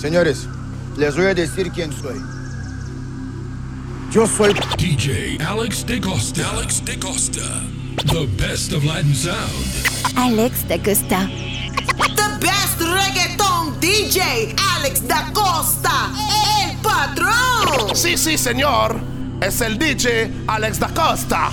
Señores, les voy a decir quién soy. Yo soy DJ Alex de Costa. Alex de Costa. The best of Latin sound. Alex de Costa. The best reggaeton DJ Alex da Costa. El patrón. Sí, sí, señor. Es el DJ Alex da Costa.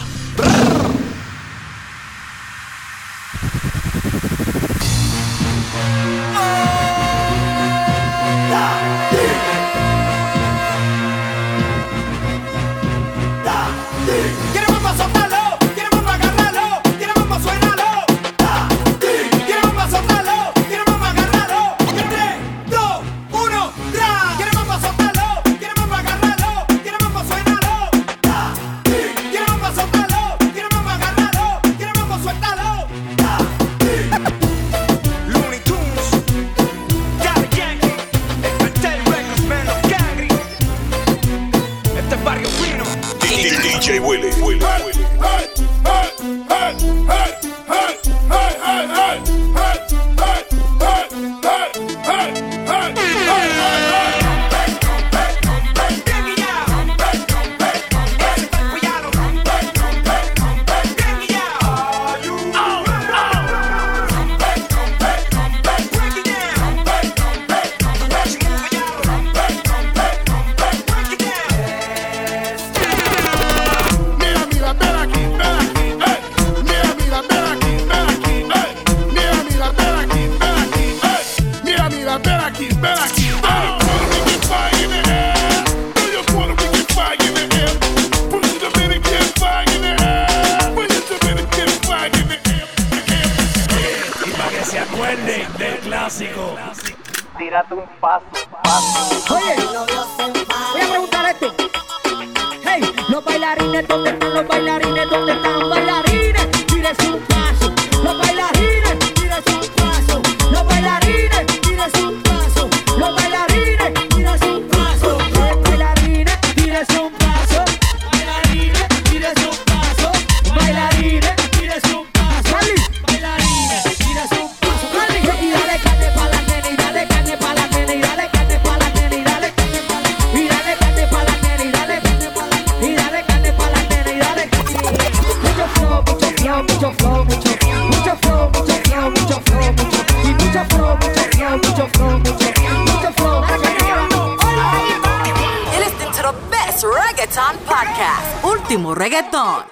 Podcast. Último reggaetón.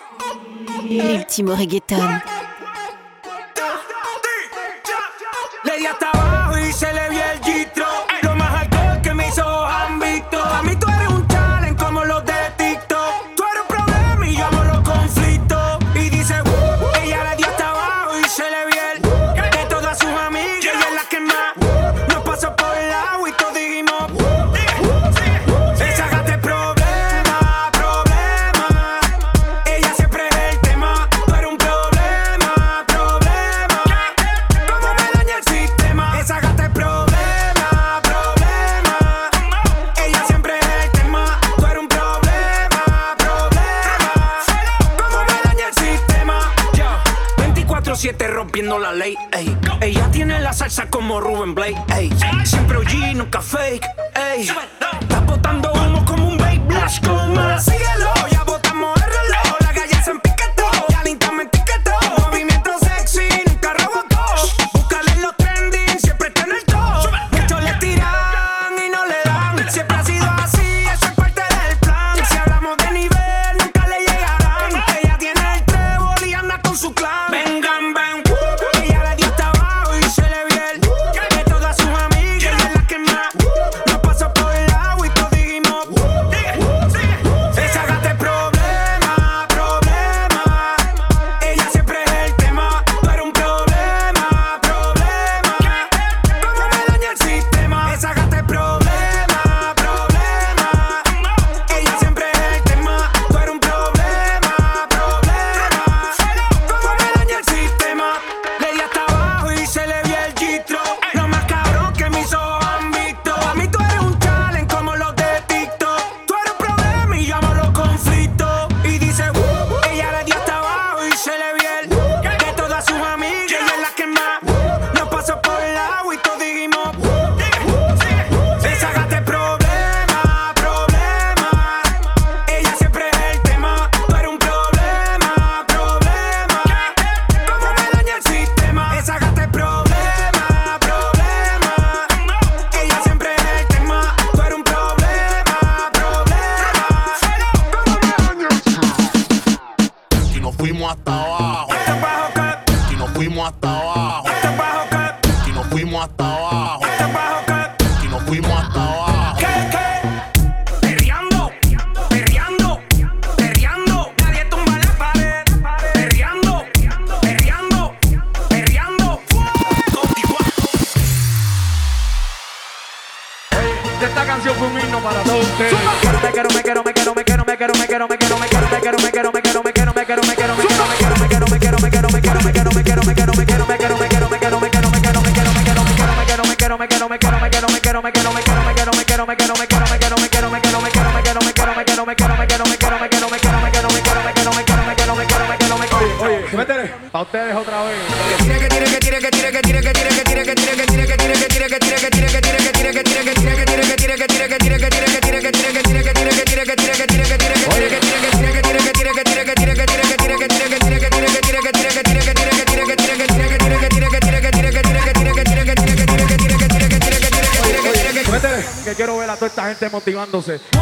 Último reggaetón. asomándose.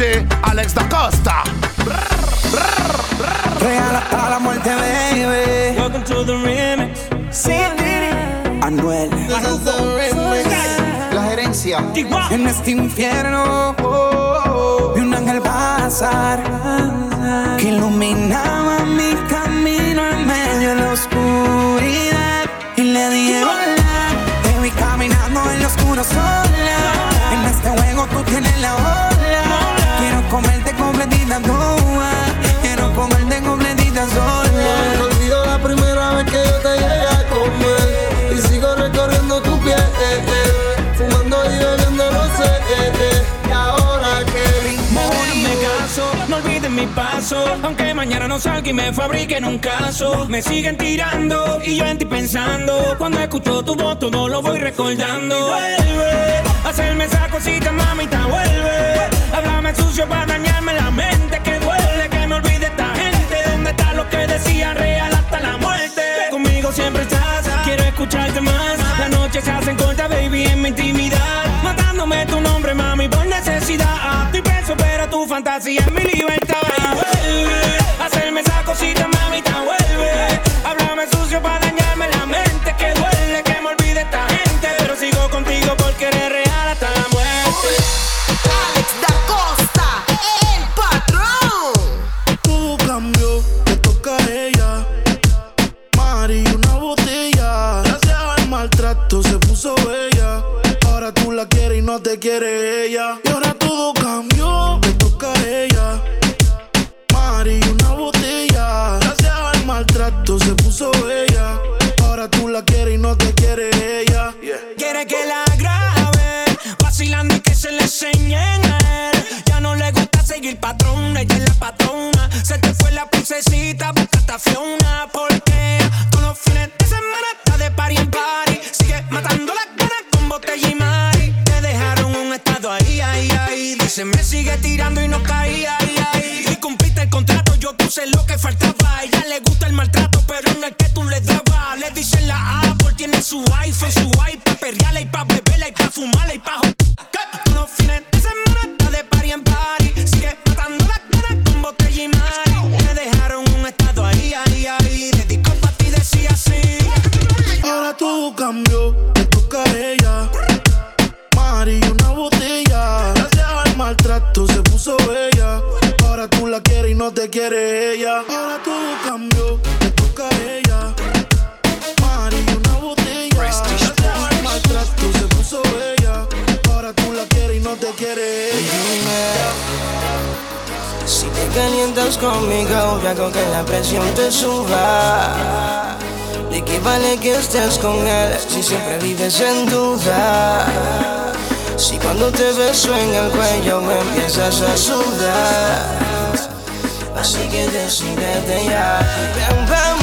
Alex da Costa. Real hasta la muerte, baby. Welcome to the remix. Sam Diddy. Anuel. La gerencia. En este infierno vi un ángel pasar que iluminaba mi camino en medio de la oscuridad y le dije hola. Te vi caminando en lo oscuro sola. En este juego tú tienes la hora comerte completita toda. Quiero comerte completita sola. No olvido la primera vez que yo te llegué a comer. Y sigo recorriendo tu piel. Eh, eh. Fumando y bebiendo, no sé. Eh, y ahora que me caso, no olviden mi paso. Aunque mañana no salga y me fabriquen un caso. Me siguen tirando y yo en ti pensando. Cuando escucho tu voz, todo lo voy recordando. Y vuelve, hacerme esa cosita, mamita, vuelve Háblame sucio para dañarme la mente. Que duele que me olvide esta gente. ¿Dónde está lo que decía real hasta la muerte? Conmigo siempre estás, quiero escucharte más. Las noches se hacen cortas, baby, en mi intimidad estés con él, si siempre vives en duda. Si cuando te beso en el cuello me empiezas a sudar. Así que decídete ya.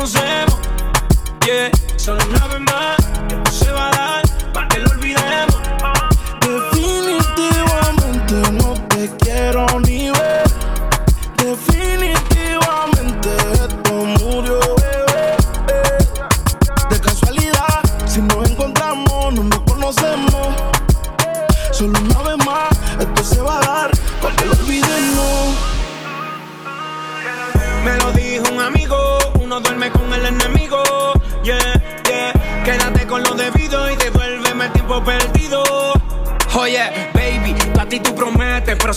conocemos. Yeah, solo una más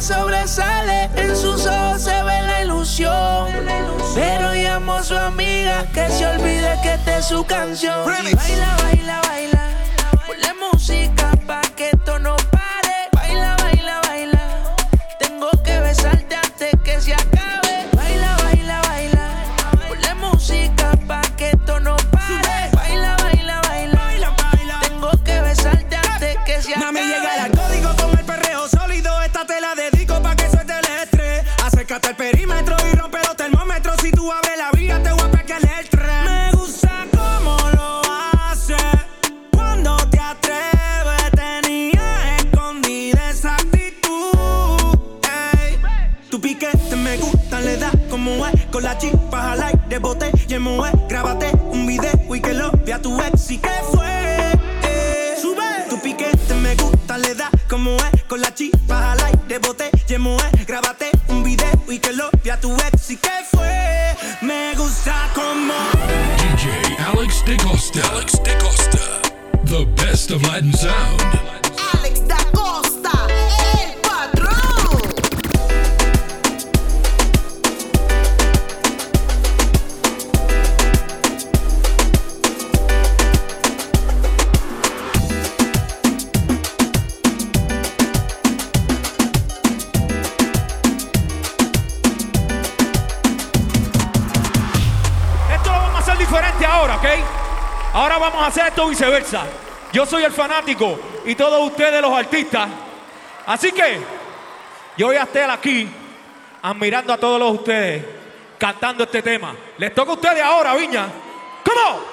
sobresale, en sus ojos se ve la ilusión. Pero llamo a su amiga que se olvide que esta es su canción. Baila, baila, baila, ponle música pa' que esto no Alex DeCosta. The best of Latin sound. viceversa. Yo soy el fanático y todos ustedes los artistas. Así que yo voy a estar aquí admirando a todos ustedes cantando este tema. Les toca a ustedes ahora, Viña. ¡Come!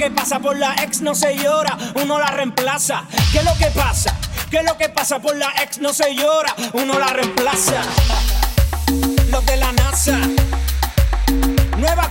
que pasa por la ex no se llora, uno la reemplaza. ¿Qué es lo que pasa? ¿Qué es lo que pasa por la ex no se llora, uno la reemplaza? Los de la NASA. Nueva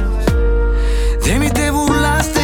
Demi te burlaste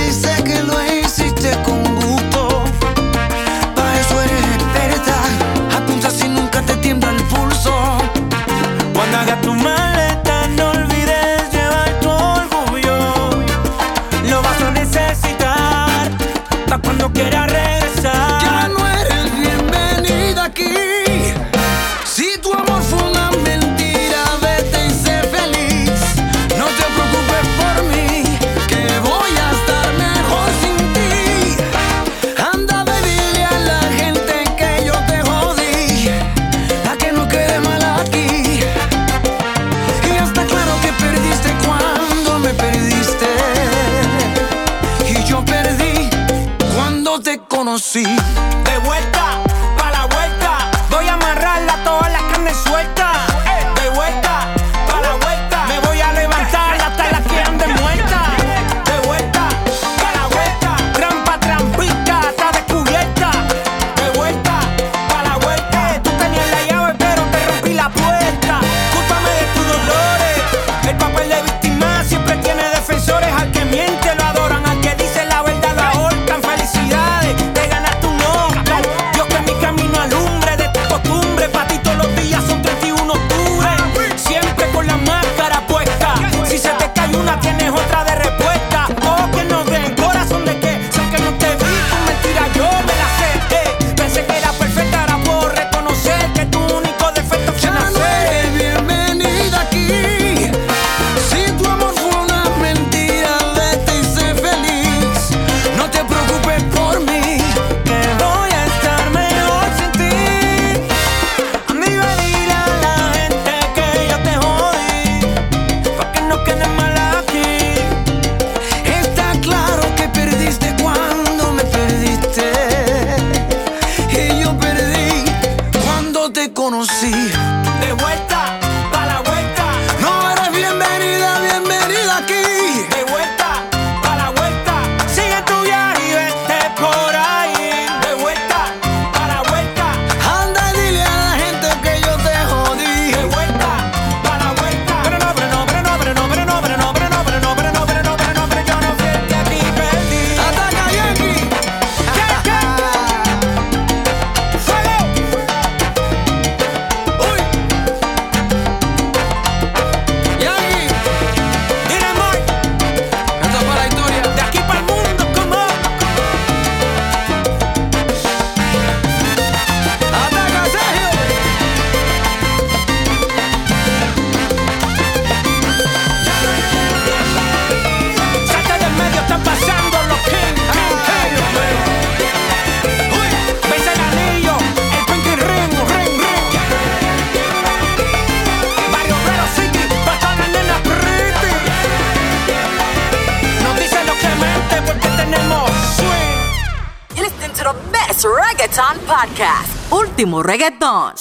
último reggaetón.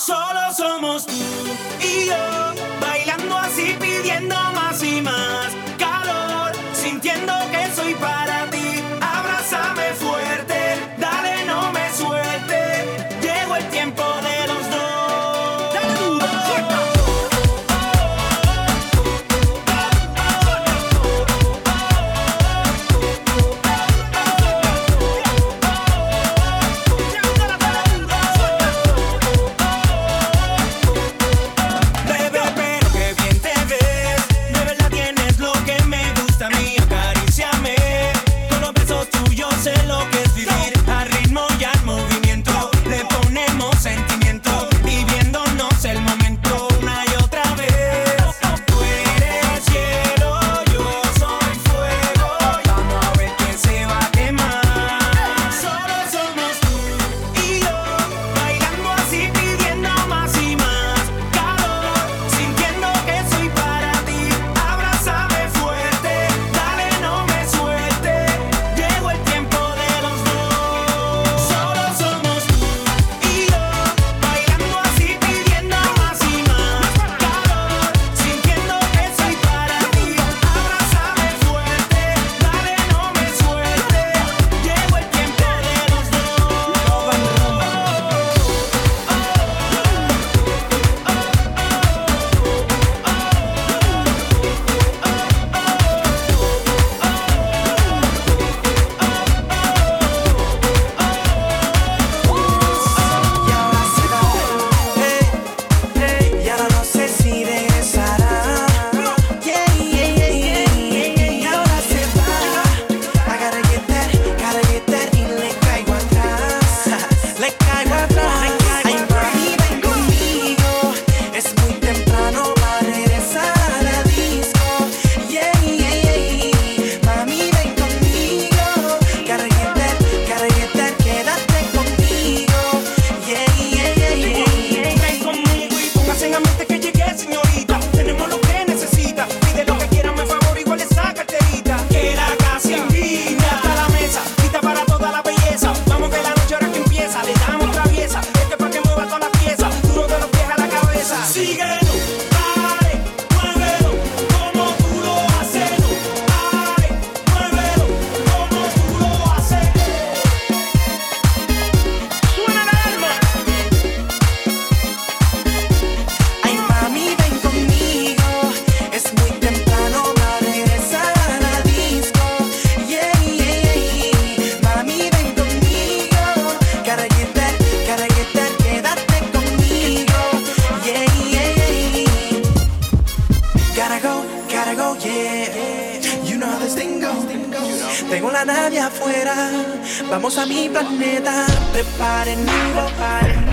planeta. Preparen algo,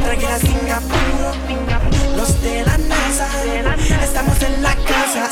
traigan a Singapur. Los de la NASA, estamos en la casa.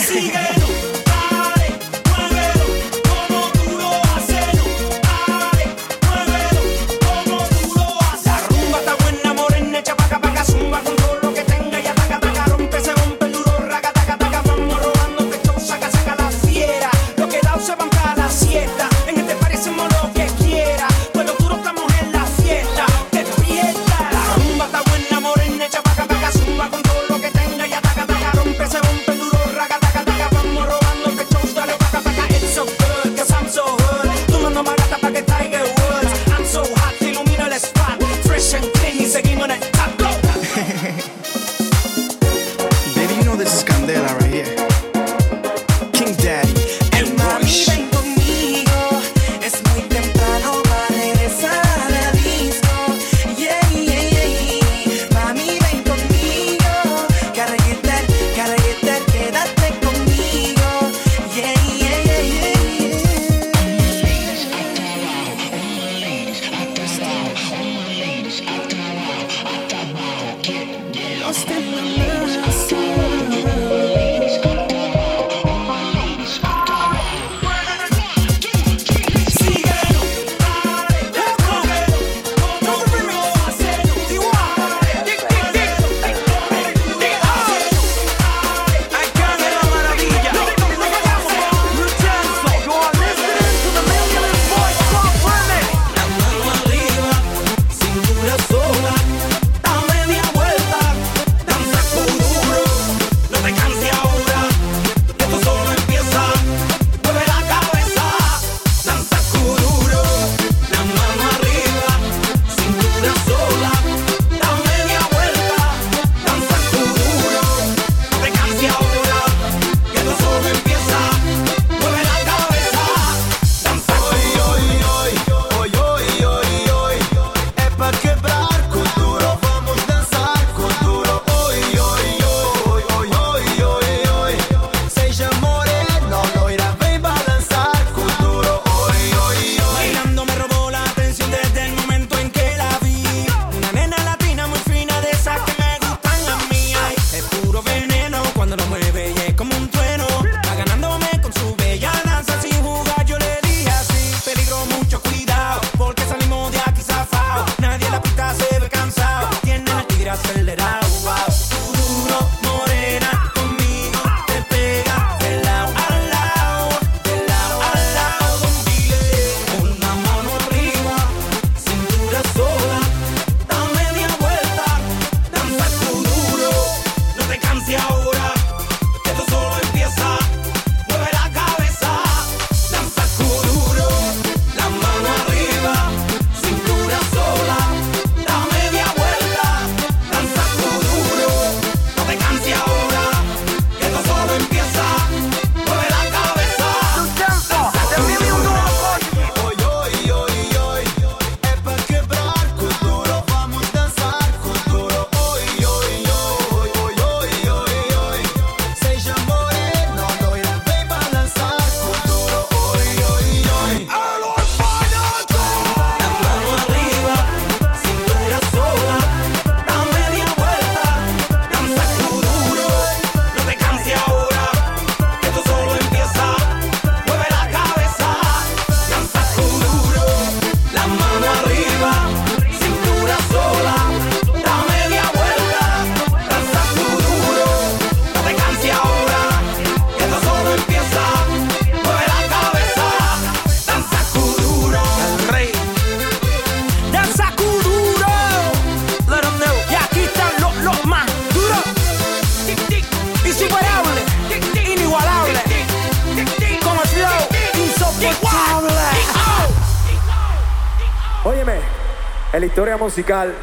Historia musical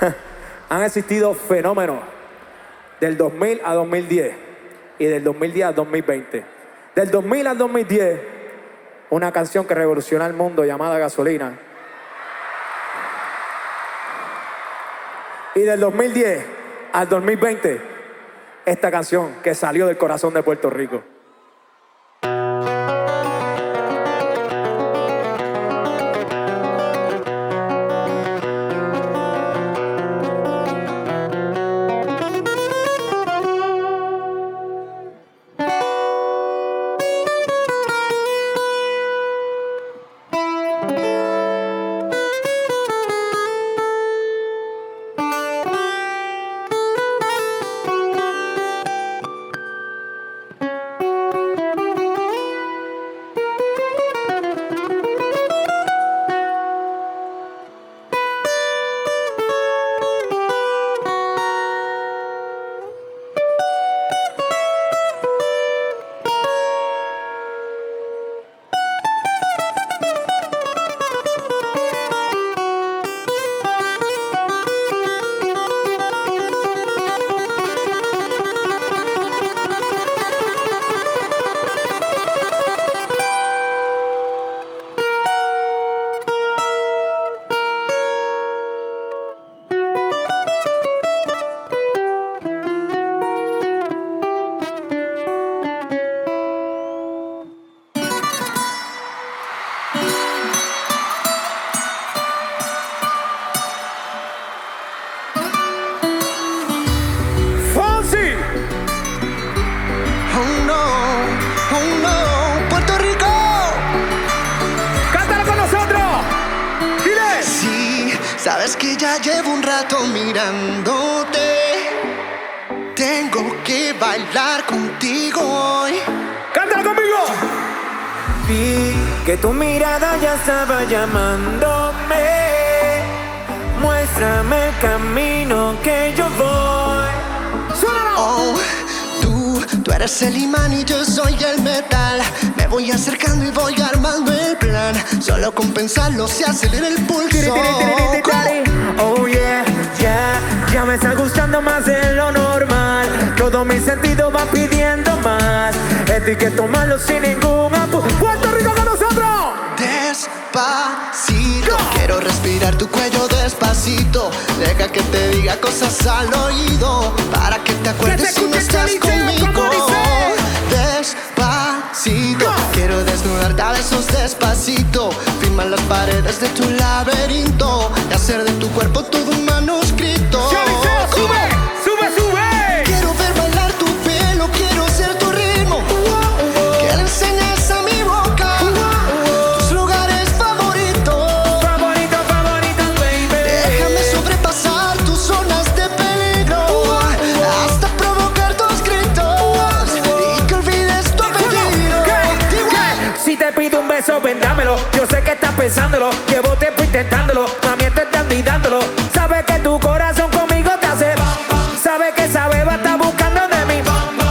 han existido fenómenos del 2000 a 2010 y del 2010 al 2020. Del 2000 al 2010, una canción que revolucionó el mundo llamada Gasolina. Y del 2010 al 2020, esta canción que salió del corazón de Puerto Rico. Estaba llamándome. Muéstrame el camino que yo voy. Oh, tú, tú eres el imán y yo soy el metal. Me voy acercando y voy armando el plan. Solo con pensarlo se acelera el pulso. Oh yeah, ya, ya me está gustando más de lo normal. Todo mi sentido va pidiendo más. Esto hay que tomarlo sin ningún apuro. Quiero respirar tu cuello despacito. Deja que te diga cosas al oído para que te acuerdes si no estás conmigo. Despacito, quiero desnudarte a besos despacito. Firmar las paredes de tu laberinto y hacer de tu cuerpo todo un pensándolo. Llevo tiempo intentándolo. Mami, te están dándolo. Sabes que tu corazón conmigo te hace. Sabes que esa beba está buscando de mí.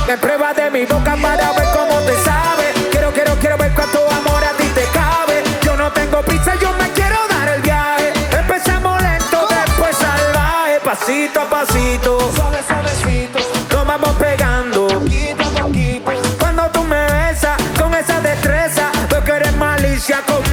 Que prueba de mi boca para ver cómo te sabe. Quiero, quiero, quiero ver cuánto amor a ti te cabe. Yo no tengo prisa, yo me quiero dar el viaje. Empezamos lento, después salvaje. Pasito a pasito. Suave, suavecito. Nos vamos pegando. Cuando tú me besas con esa destreza, veo que eres malicia con delicadeza y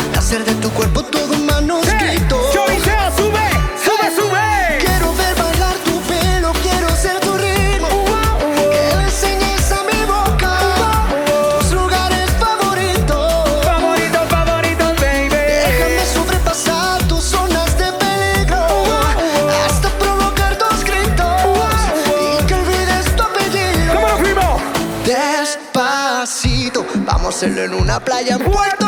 hacer de tu cuerpo todo un manuscrito. Choliseo, sube, sube, sube. Quiero ver bailar tu pelo, quiero ser tu ritmo. Que le enseñes a mi boca tus lugares favoritos. Favorito, favorito, baby. Déjame sobrepasar tus zonas de peligro hasta provocar tus gritos y que olvides tu apellido. ¿Cómo lo fuimos? Despacito, vamos a hacerlo en una playa en Puerto